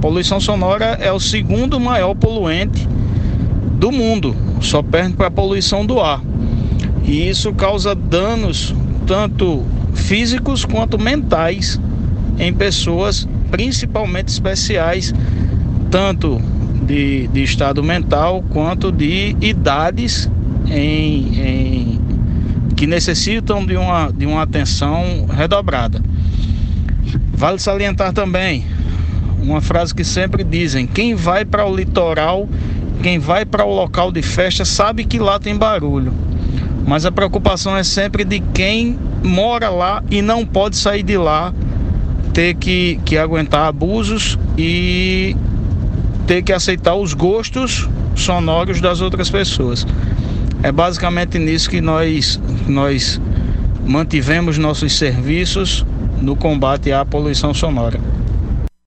Poluição sonora é o segundo maior poluente do mundo, só perde para a poluição do ar. E isso causa danos tanto físicos quanto mentais em pessoas, principalmente especiais, tanto de, de estado mental quanto de idades em, em, que necessitam de uma, de uma atenção redobrada. Vale salientar também uma frase que sempre dizem: quem vai para o litoral, quem vai para o local de festa, sabe que lá tem barulho. Mas a preocupação é sempre de quem mora lá e não pode sair de lá, ter que, que aguentar abusos e ter que aceitar os gostos sonoros das outras pessoas. É basicamente nisso que nós, nós mantivemos nossos serviços no combate à poluição sonora.